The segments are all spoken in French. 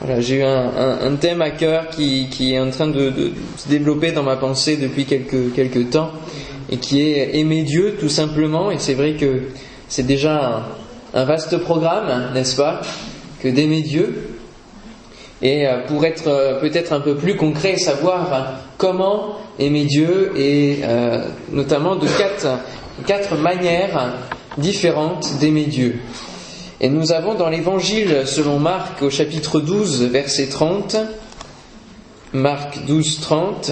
Voilà, j'ai eu un, thème à cœur qui, est en train de, se développer dans ma pensée depuis quelques, temps et qui est aimer Dieu tout simplement. Et c'est vrai que c'est déjà un, vaste programme, n'est-ce pas, que d'aimer Dieu. Et euh, pour être euh, peut-être un peu plus concret, savoir comment aimer Dieu et euh, notamment de quatre, quatre manières différentes d'aimer Dieu. Et nous avons dans l'évangile selon Marc au chapitre 12, verset 30, Marc 12, 30,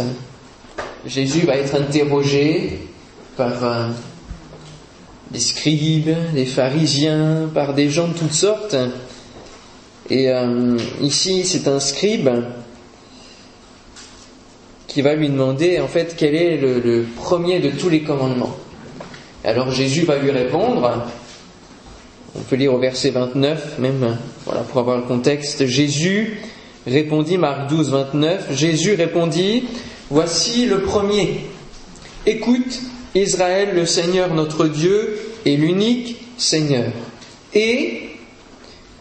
Jésus va être interrogé par euh, des scribes, des pharisiens, par des gens de toutes sortes. Et euh, ici, c'est un scribe qui va lui demander en fait quel est le premier de tous les commandements. Alors Jésus va lui répondre, on peut lire au verset 29, même, voilà, pour avoir le contexte. Jésus répondit, Marc 12, 29, Jésus répondit, Voici le premier. Écoute, Israël, le Seigneur notre Dieu est l'unique Seigneur. Et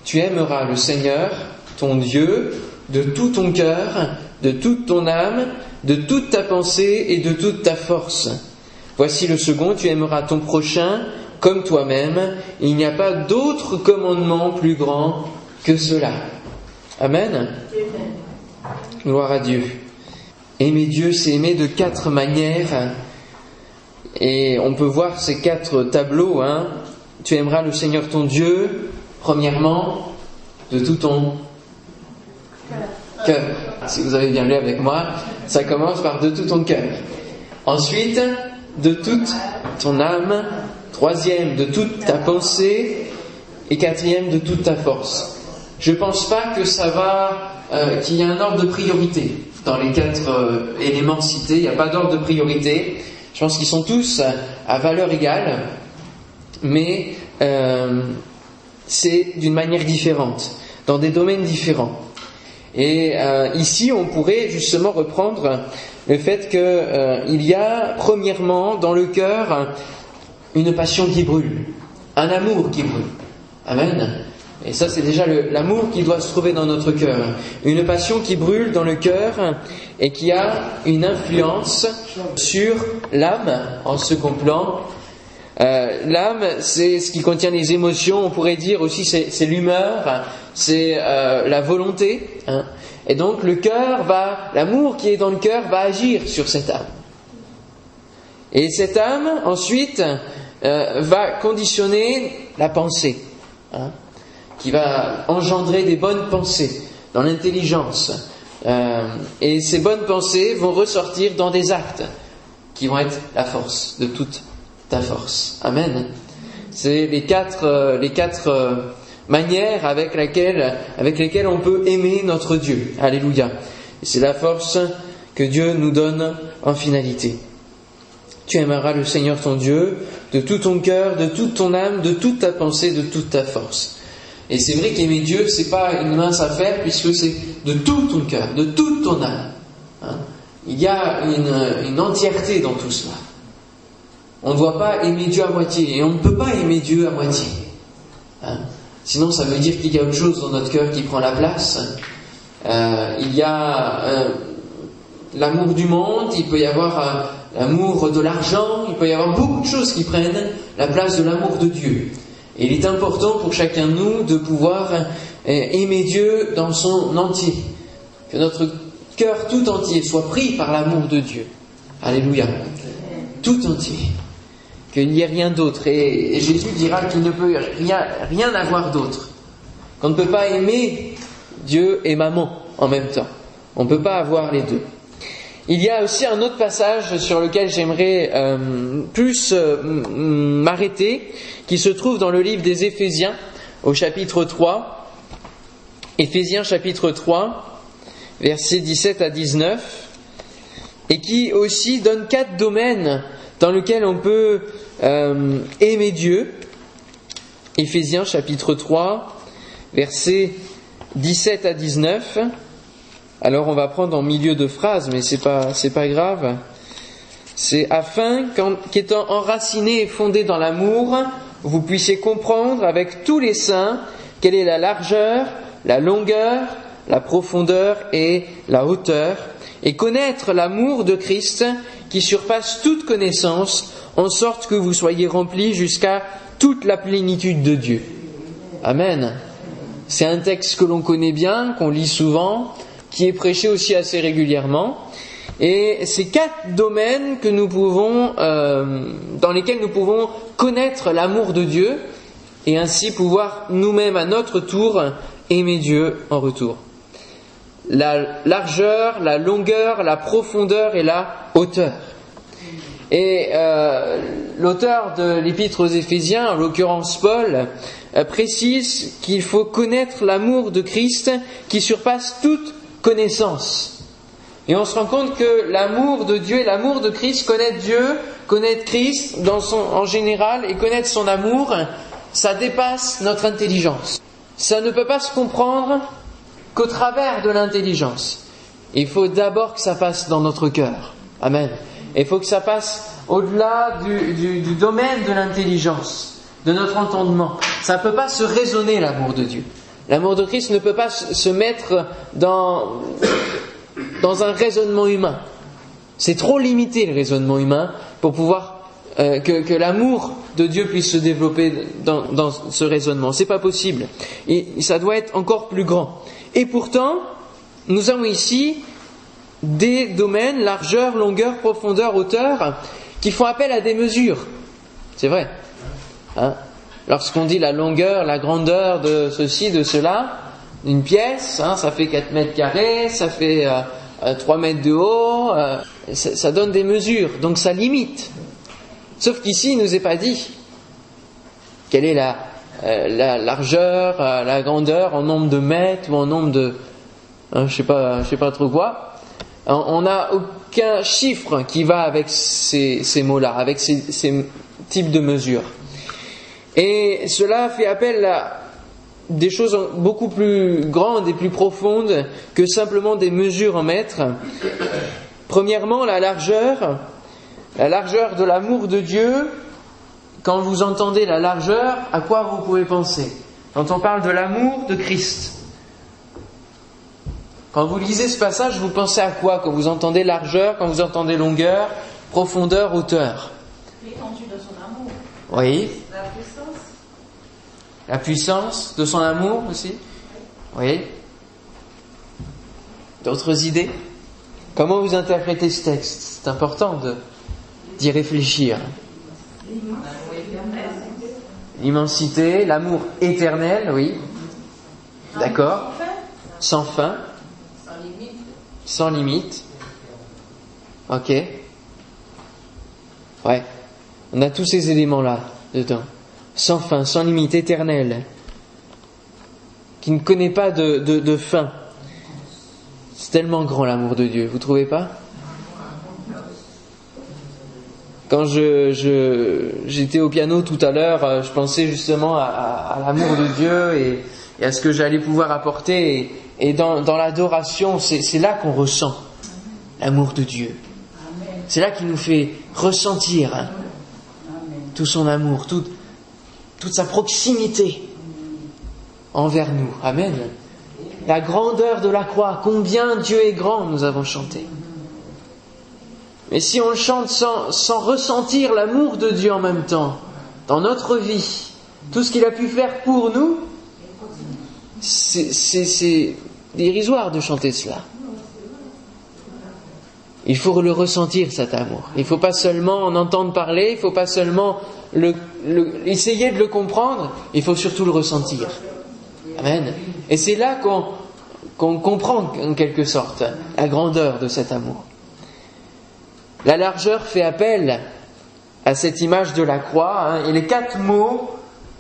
tu aimeras le Seigneur, ton Dieu, de tout ton cœur, de toute ton âme, de toute ta pensée et de toute ta force. Voici le second, tu aimeras ton prochain comme toi-même. Il n'y a pas d'autre commandement plus grand que cela. Amen. Gloire à Dieu. Aimer Dieu, c'est aimer de quatre manières. Et on peut voir ces quatre tableaux. Hein. Tu aimeras le Seigneur ton Dieu, premièrement, de tout ton cœur. Si vous avez bien lu avec moi, ça commence par de tout ton cœur. Ensuite, de toute ton âme, troisième de toute ta pensée et quatrième de toute ta force. Je ne pense pas que ça va, euh, qu'il y ait un ordre de priorité dans les quatre euh, éléments cités. Il n'y a pas d'ordre de priorité. Je pense qu'ils sont tous à valeur égale, mais euh, c'est d'une manière différente, dans des domaines différents. Et ici, on pourrait justement reprendre le fait qu'il y a premièrement dans le cœur une passion qui brûle, un amour qui brûle. Amen. Et ça, c'est déjà l'amour qui doit se trouver dans notre cœur. Une passion qui brûle dans le cœur et qui a une influence sur l'âme en second plan. Euh, l'âme, c'est ce qui contient les émotions. On pourrait dire aussi c'est l'humeur, c'est euh, la volonté. Hein. Et donc le cœur va, l'amour qui est dans le cœur va agir sur cette âme. Et cette âme, ensuite, euh, va conditionner la pensée, hein, qui va engendrer des bonnes pensées dans l'intelligence. Euh, et ces bonnes pensées vont ressortir dans des actes qui vont être la force de toute ta force. Amen. C'est les quatre, euh, les quatre manières avec, laquelle, avec lesquelles on peut aimer notre Dieu. Alléluia. C'est la force que Dieu nous donne en finalité. Tu aimeras le Seigneur ton Dieu de tout ton cœur, de toute ton âme, de toute ta pensée, de toute ta force. Et c'est vrai qu'aimer Dieu, c'est pas une mince affaire puisque c'est de tout ton cœur, de toute ton âme. Hein. Il y a une, entièreté dans tout cela. On ne doit pas aimer Dieu à moitié et on ne peut pas aimer Dieu à moitié. Hein. Sinon, ça veut dire qu'il y a autre chose dans notre cœur qui prend la place. Euh, il y a euh, l'amour du monde, il peut y avoir euh, l'amour de l'argent, il peut y avoir beaucoup de choses qui prennent la place de l'amour de Dieu. Et il est important pour chacun de nous de pouvoir euh, aimer Dieu dans son entier, que notre cœur tout entier soit pris par l'amour de Dieu. Alléluia. Tout entier. Qu'il n'y ait rien d'autre. Et, Jésus dira qu'il ne peut rien avoir d'autre. Qu'on ne peut pas aimer Dieu et maman en même temps. On ne peut pas avoir les deux. Il y a aussi un autre passage sur lequel j'aimerais euh, plus euh, m'arrêter, qui se trouve dans le livre des Éphésiens, au chapitre 3. Éphésiens chapitre 3, versets 17 à 19, et qui aussi donne quatre domaines dans lesquels on peut euh, aimer Dieu. Éphésiens chapitre 3, versets 17 à 19. Alors on va prendre en milieu de phrase, mais c'est pas c'est pas grave. C'est afin qu'étant enraciné et fondé dans l'amour, vous puissiez comprendre avec tous les saints quelle est la largeur, la longueur, la profondeur et la hauteur, et connaître l'amour de Christ qui surpasse toute connaissance, en sorte que vous soyez remplis jusqu'à toute la plénitude de Dieu. Amen. C'est un texte que l'on connaît bien, qu'on lit souvent, qui est prêché aussi assez régulièrement. Et c'est quatre domaines que nous pouvons, euh, dans lesquels nous pouvons connaître l'amour de Dieu et ainsi pouvoir nous-mêmes à notre tour aimer Dieu en retour. La largeur, la longueur, la profondeur et la hauteur. Et euh, l'auteur de l'épître aux Éphésiens, en l'occurrence Paul, euh, précise qu'il faut connaître l'amour de Christ qui surpasse toute connaissance. Et on se rend compte que l'amour de Dieu et l'amour de Christ, connaître Dieu, connaître Christ dans son, en général et connaître son amour, ça dépasse notre intelligence. Ça ne peut pas se comprendre qu'au travers de l'intelligence. Il faut d'abord que ça passe dans notre cœur. Amen. Il faut que ça passe au-delà du, du, domaine de l'intelligence, de notre entendement. Ça ne peut pas se raisonner l'amour de Dieu. L'amour de Christ ne peut pas se mettre dans, dans un raisonnement humain. C'est trop limité le raisonnement humain pour pouvoir euh, que, que l'amour de Dieu puisse se développer dans, dans ce raisonnement. C'est pas possible. Et ça doit être encore plus grand. Et pourtant, nous avons ici des domaines, largeur, longueur, profondeur, hauteur, qui font appel à des mesures. C'est vrai. Hein? Lorsqu'on dit la longueur, la grandeur de ceci, de cela, une pièce, hein, ça fait 4 mètres carrés, ça fait euh, 3 euh, mètres de haut, euh, ça, donne des mesures, donc ça limite. Sauf qu'ici, il ne nous est pas dit quelle est la, euh, la largeur, la grandeur en nombre de mètres ou en nombre de... Hein, je sais sais pas trop quoi on n'a aucun chiffre qui va avec ces, mots-là, avec ces, types de mesures. Et cela fait appel à des choses beaucoup plus grandes et plus profondes que simplement des mesures en mètres. Premièrement, la largeur, la largeur de l'amour de Dieu. Quand vous entendez la largeur, à quoi vous pouvez penser? Quand on parle de l'amour de Christ, quand vous lisez ce passage, vous pensez à quoi? Quand vous entendez largeur, quand vous entendez longueur, profondeur, hauteur L'étendue de son amour. Oui. La puissance. La puissance de son amour aussi Oui. D'autres idées? Comment vous interprétez ce texte? C'est important d'y réfléchir. L'immensité, l'amour éternel, oui. D'accord. Sans fin sans limite. Ok Ouais. On a tous ces éléments-là dedans. Sans fin, sans limite, éternel. Qui ne connaît pas de, fin. C'est tellement grand l'amour de Dieu, vous trouvez pas? Quand j'étais au piano tout à l'heure, euh, je pensais justement à, l'amour de Dieu et, à ce que j'allais pouvoir apporter. Et, dans, l'adoration, c'est là qu'on ressent l'amour de Dieu. C'est là qu'il nous fait ressentir hein, tout son amour, toute, toute sa proximité envers nous. Amen. La grandeur de la croix, combien Dieu est grand, nous avons chanté. Mais si on chante sans, sans ressentir l'amour de Dieu en même temps, dans notre vie, tout ce qu'il a pu faire pour nous, c'est dérisoire de chanter cela. Il faut le ressentir cet amour. Il ne faut pas seulement en entendre parler, il ne faut pas seulement le, essayer de le comprendre, il faut surtout le ressentir. Amen. Et c'est là qu'on comprend en quelque sorte la grandeur de cet amour. La largeur fait appel à cette image de la croix, hein, et les quatre mots,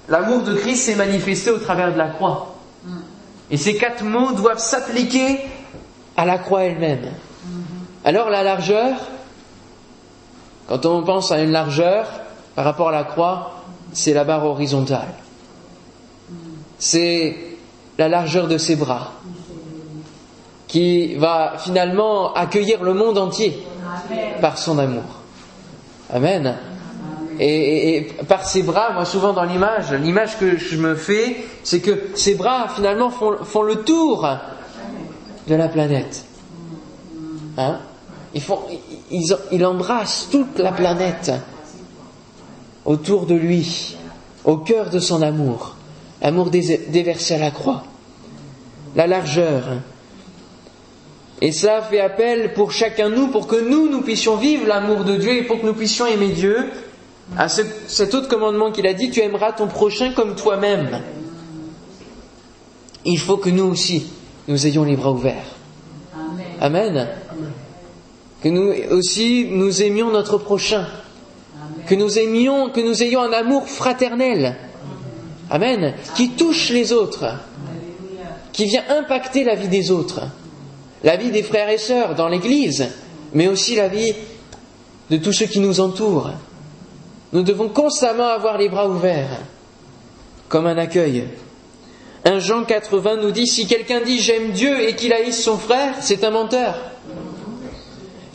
l'amour de Christ s'est manifesté au travers de la croix. Et ces quatre mots doivent s'appliquer à la croix elle-même. Alors la largeur, quand on pense à une largeur par rapport à la croix, c'est la barre horizontale. C'est la largeur de ses bras qui va finalement accueillir le monde entier par son amour. Amen. Et, par ses bras, moi souvent dans l'image, l'image que je me fais, c'est que ses bras finalement font, le tour de la planète. Hein? Ils ils, il embrasse toute la planète autour de lui, au cœur de son amour, l'amour déversé à la croix, la largeur. Et ça fait appel pour chacun de nous, pour que nous, nous puissions vivre l'amour de Dieu et pour que nous puissions aimer Dieu, à cet autre commandement qu'il a dit, tu aimeras ton prochain comme toi-même. Il faut que nous aussi, nous ayons les bras ouverts. Amen. Que nous aussi, nous aimions notre prochain. Que nous aimions, que nous ayons un amour fraternel. Amen. Qui touche les autres. Qui vient impacter la vie des autres. La vie des frères et sœurs dans l'église, mais aussi la vie de tous ceux qui nous entourent. Nous devons constamment avoir les bras ouverts, comme un accueil. Un Jean 80 nous dit, si quelqu'un dit j'aime Dieu et qu'il haïsse son frère, c'est un menteur.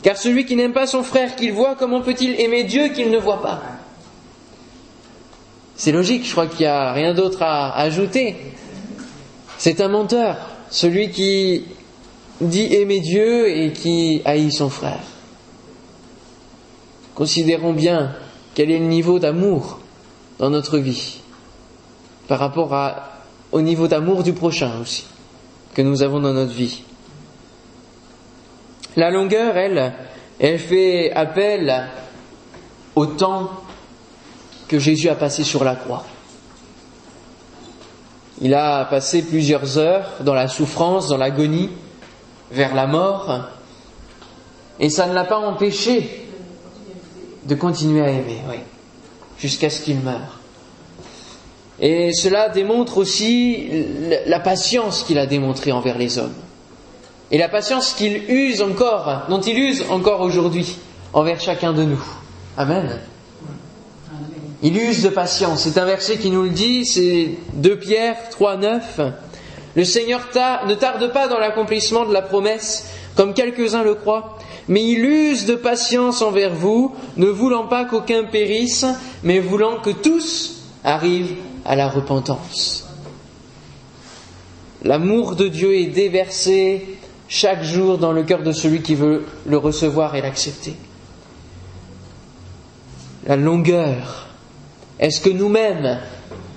Car celui qui n'aime pas son frère qu'il voit, comment peut-il aimer Dieu qu'il ne voit pas? C'est logique, je crois qu'il n'y a rien d'autre à ajouter. C'est un menteur, celui qui dit aimer Dieu et qui haït son frère. Considérons bien quel est le niveau d'amour dans notre vie par rapport au niveau d'amour du prochain aussi que nous avons dans notre vie. La longueur, elle, elle fait appel au temps que Jésus a passé sur la croix. Il a passé plusieurs heures dans la souffrance, dans l'agonie, vers la mort, et ça ne l'a pas empêché de continuer à aimer, oui, jusqu'à ce qu'il meure. Et cela démontre aussi la patience qu'il a démontrée envers les hommes. Et la patience qu'il use encore, dont il use encore aujourd'hui envers chacun de nous. Amen. Il use de patience. C'est un verset qui nous le dit, c'est 2 Pierre 3, 9. Le Seigneur ne tarde pas dans l'accomplissement de la promesse, comme quelques-uns le croient, mais il use de patience envers vous, ne voulant pas qu'aucun périsse, mais voulant que tous arrivent à la repentance. L'amour de Dieu est déversé chaque jour dans le cœur de celui qui veut le recevoir et l'accepter. La longueur. Est-ce que nous-mêmes,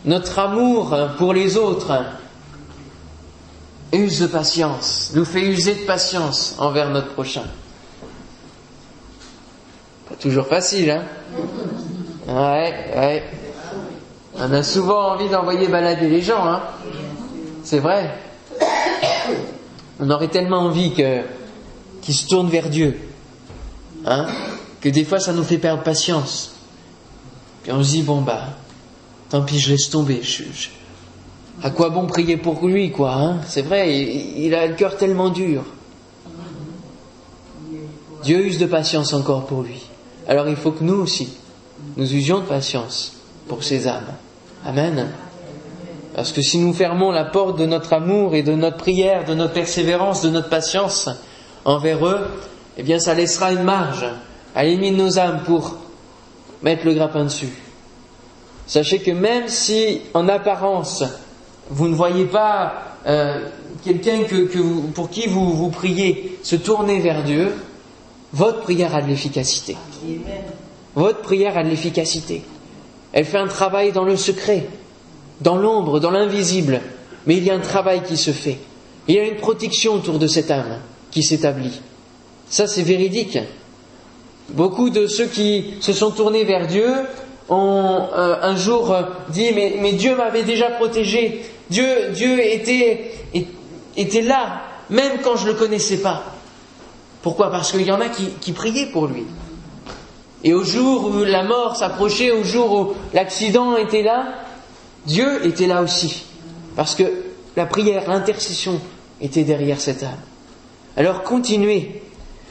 notre amour pour les autres, use de patience, nous fait user de patience envers notre prochain? Pas toujours facile, hein? Ouais, ouais. On a souvent envie d'envoyer balader les gens, hein? C'est vrai. On aurait tellement envie que qu'ils se tournent vers Dieu, hein Que des fois ça nous fait perdre patience. Puis on se dit bon bah, tant pis, je laisse tomber. à quoi bon prier pour lui, quoi hein? C'est vrai, il, il a le cœur tellement dur. Dieu use de patience encore pour lui. Alors il faut que nous aussi, nous usions de patience pour ces âmes. Amen. Parce que si nous fermons la porte de notre amour et de notre prière, de notre persévérance, de notre patience envers eux, eh bien ça laissera une marge à l'ennemi de nos âmes pour mettre le grappin dessus. Sachez que même si en apparence vous ne voyez pas euh, quelqu'un pour qui vous, vous priez se tourner vers Dieu, votre prière a de l'efficacité. Votre prière a de l'efficacité. Elle fait un travail dans le secret, dans l'ombre, dans l'invisible, mais il y a un travail qui se fait. Il y a une protection autour de cette âme qui s'établit. Ça, c'est véridique. Beaucoup de ceux qui se sont tournés vers Dieu ont euh, un jour dit mais, Dieu m'avait déjà protégé, Dieu, Dieu était, était là, même quand je ne le connaissais pas. Pourquoi? Parce qu'il y en a qui priaient pour lui. Et au jour où la mort s'approchait, au jour où l'accident était là, Dieu était là aussi. Parce que la prière, l'intercession était derrière cette âme. Alors continuez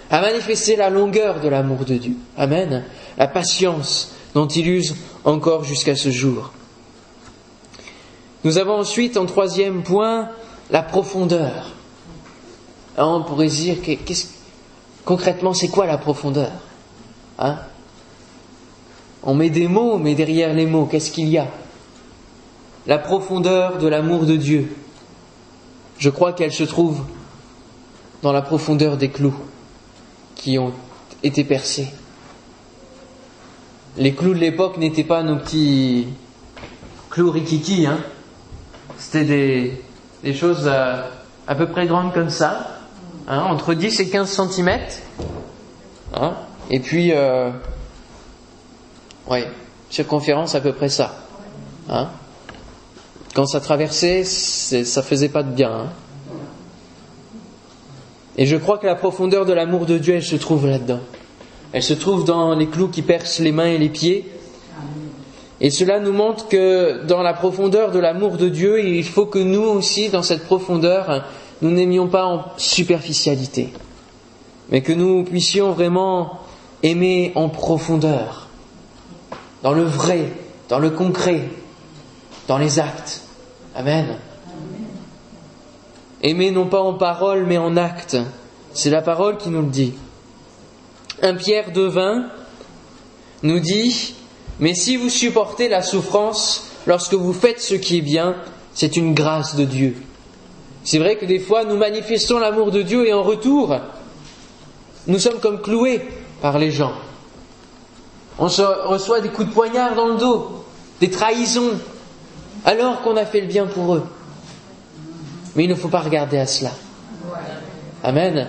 à manifester la longueur de l'amour de Dieu. Amen. La patience dont il use encore jusqu'à ce jour. Nous avons ensuite en troisième point la profondeur. on pourrait dire, concrètement, c'est quoi la profondeur hein? On met des mots, mais derrière les mots, qu'est-ce qu'il y a? La profondeur de l'amour de Dieu. Je crois qu'elle se trouve dans la profondeur des clous qui ont été percés. Les clous de l'époque n'étaient pas nos petits clous rikiki, hein. C'était des, choses à, à, peu près grandes comme ça, hein, entre 10 et 15 cm. Hein, et puis, euh, circonférence à peu près ça. Hein. Quand ça traversait, ça faisait pas de bien. Hein. Et je crois que la profondeur de l'amour de Dieu, elle se trouve là-dedans. Elle se trouve dans les clous qui percent les mains et les pieds. Et cela nous montre que dans la profondeur de l'amour de Dieu, il faut que nous aussi, dans cette profondeur, nous n'aimions pas en superficialité, mais que nous puissions vraiment aimer en profondeur, dans le vrai, dans le concret, dans les actes. Amen. Aimer non pas en parole mais en acte. C'est la parole qui nous le dit. Un Pierre de vin nous dit, mais si vous supportez la souffrance lorsque vous faites ce qui est bien, c'est une grâce de Dieu. C'est vrai que des fois nous manifestons l'amour de Dieu et en retour, nous sommes comme cloués par les gens. On reçoit des coups de poignard dans le dos, des trahisons, alors qu'on a fait le bien pour eux. Mais il ne faut pas regarder à cela. Amen.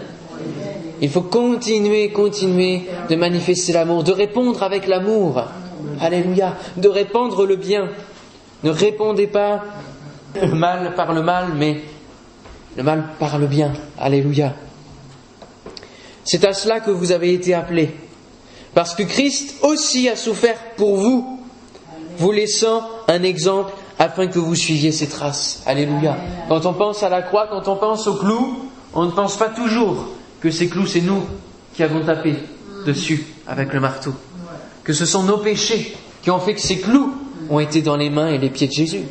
Il faut continuer, continuer de manifester l'amour, de répondre avec l'amour. Alléluia. De répandre le bien. Ne répondez pas le mal par le mal, mais le mal par le bien. Alléluia. C'est à cela que vous avez été appelés. Parce que Christ aussi a souffert pour vous, vous laissant un exemple afin que vous suiviez ses traces. Alléluia. Quand on pense à la croix, quand on pense aux clous, on ne pense pas toujours que ces clous, c'est nous qui avons tapé dessus avec le marteau. Que ce sont nos péchés qui ont fait que ces clous ont été dans les mains et les pieds de Jésus.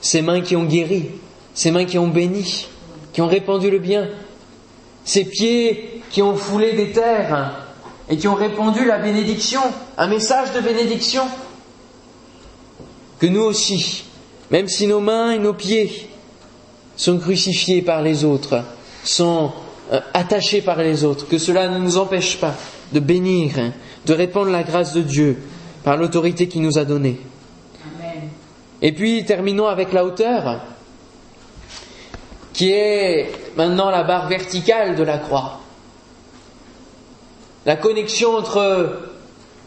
Ces mains qui ont guéri, ces mains qui ont béni, qui ont répandu le bien, ces pieds qui ont foulé des terres et qui ont répandu la bénédiction, un message de bénédiction que nous aussi, même si nos mains et nos pieds sont crucifiés par les autres, sont euh, attachés par les autres, que cela ne nous empêche pas de bénir, de répandre la grâce de Dieu par l'autorité qu'il nous a donnée. Et puis terminons avec la hauteur, qui est maintenant la barre verticale de la croix. La connexion entre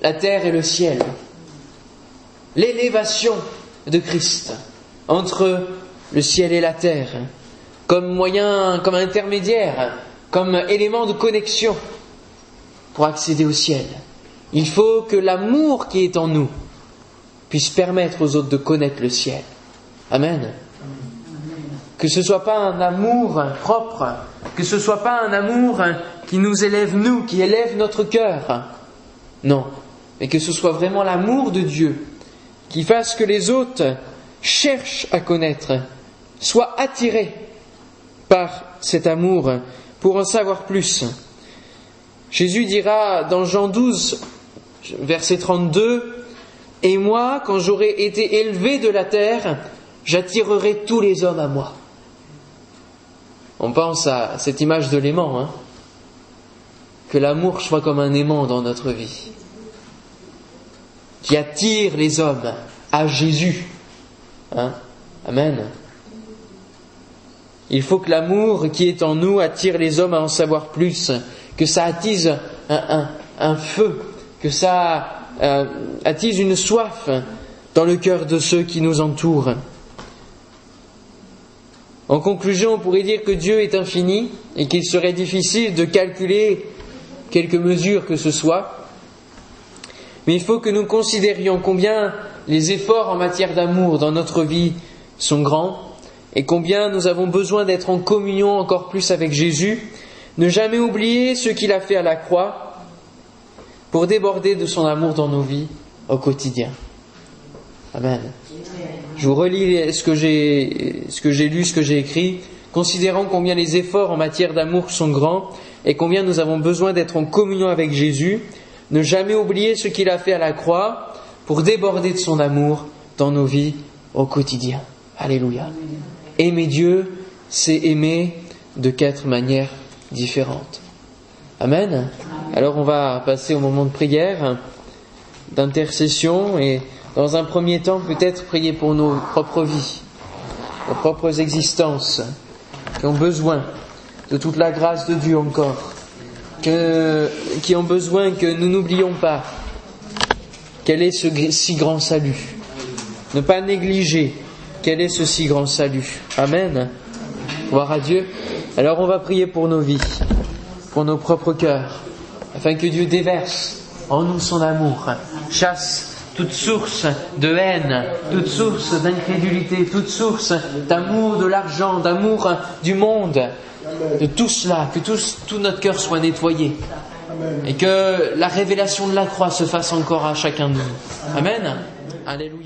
la terre et le ciel l'élévation de Christ entre le ciel et la terre, comme moyen, comme intermédiaire, comme élément de connexion pour accéder au ciel. Il faut que l'amour qui est en nous puisse permettre aux autres de connaître le ciel. Amen. Que ce ne soit pas un amour propre, que ce ne soit pas un amour qui nous élève nous, qui élève notre cœur. Non, mais que ce soit vraiment l'amour de Dieu qui fasse que les autres cherchent à connaître, soient attirés par cet amour pour en savoir plus. Jésus dira dans Jean 12, verset 32, Et moi, quand j'aurai été élevé de la terre, j'attirerai tous les hommes à moi. On pense à cette image de l'aimant, hein que l'amour soit comme un aimant dans notre vie qui attire les hommes à Jésus. Hein? Amen. Il faut que l'amour qui est en nous attire les hommes à en savoir plus, que ça attise un, feu, que ça euh, attise une soif dans le cœur de ceux qui nous entourent. En conclusion, on pourrait dire que Dieu est infini et qu'il serait difficile de calculer quelques mesures que ce soit mais il faut que nous considérions combien les efforts en matière d'amour dans notre vie sont grands et combien nous avons besoin d'être en communion encore plus avec Jésus, ne jamais oublier ce qu'il a fait à la croix pour déborder de son amour dans nos vies au quotidien. Amen. Je vous relis ce que j'ai, ce que j'ai lu, ce que j'ai écrit, considérant combien les efforts en matière d'amour sont grands et combien nous avons besoin d'être en communion avec Jésus, ne jamais oublier ce qu'il a fait à la croix pour déborder de son amour dans nos vies au quotidien. Alléluia. Aimer Dieu, c'est aimer de quatre manières différentes. Amen. Alors on va passer au moment de prière, d'intercession et dans un premier temps peut-être prier pour nos propres vies, nos propres existences qui ont besoin de toute la grâce de Dieu encore, qui ont besoin que nous n'oublions pas quel est ce si grand salut. Ne pas négliger quel est ce si grand salut. Amen. Voir à Dieu. Alors on va prier pour nos vies, pour nos propres cœurs, afin que Dieu déverse en nous son amour, chasse toute source de haine, toute source d'incrédulité, toute source d'amour de l'argent, d'amour du monde, de tout cela, que tout notre cœur soit nettoyé. Et que la révélation de la croix se fasse encore à chacun de nous. Amen. Alléluia.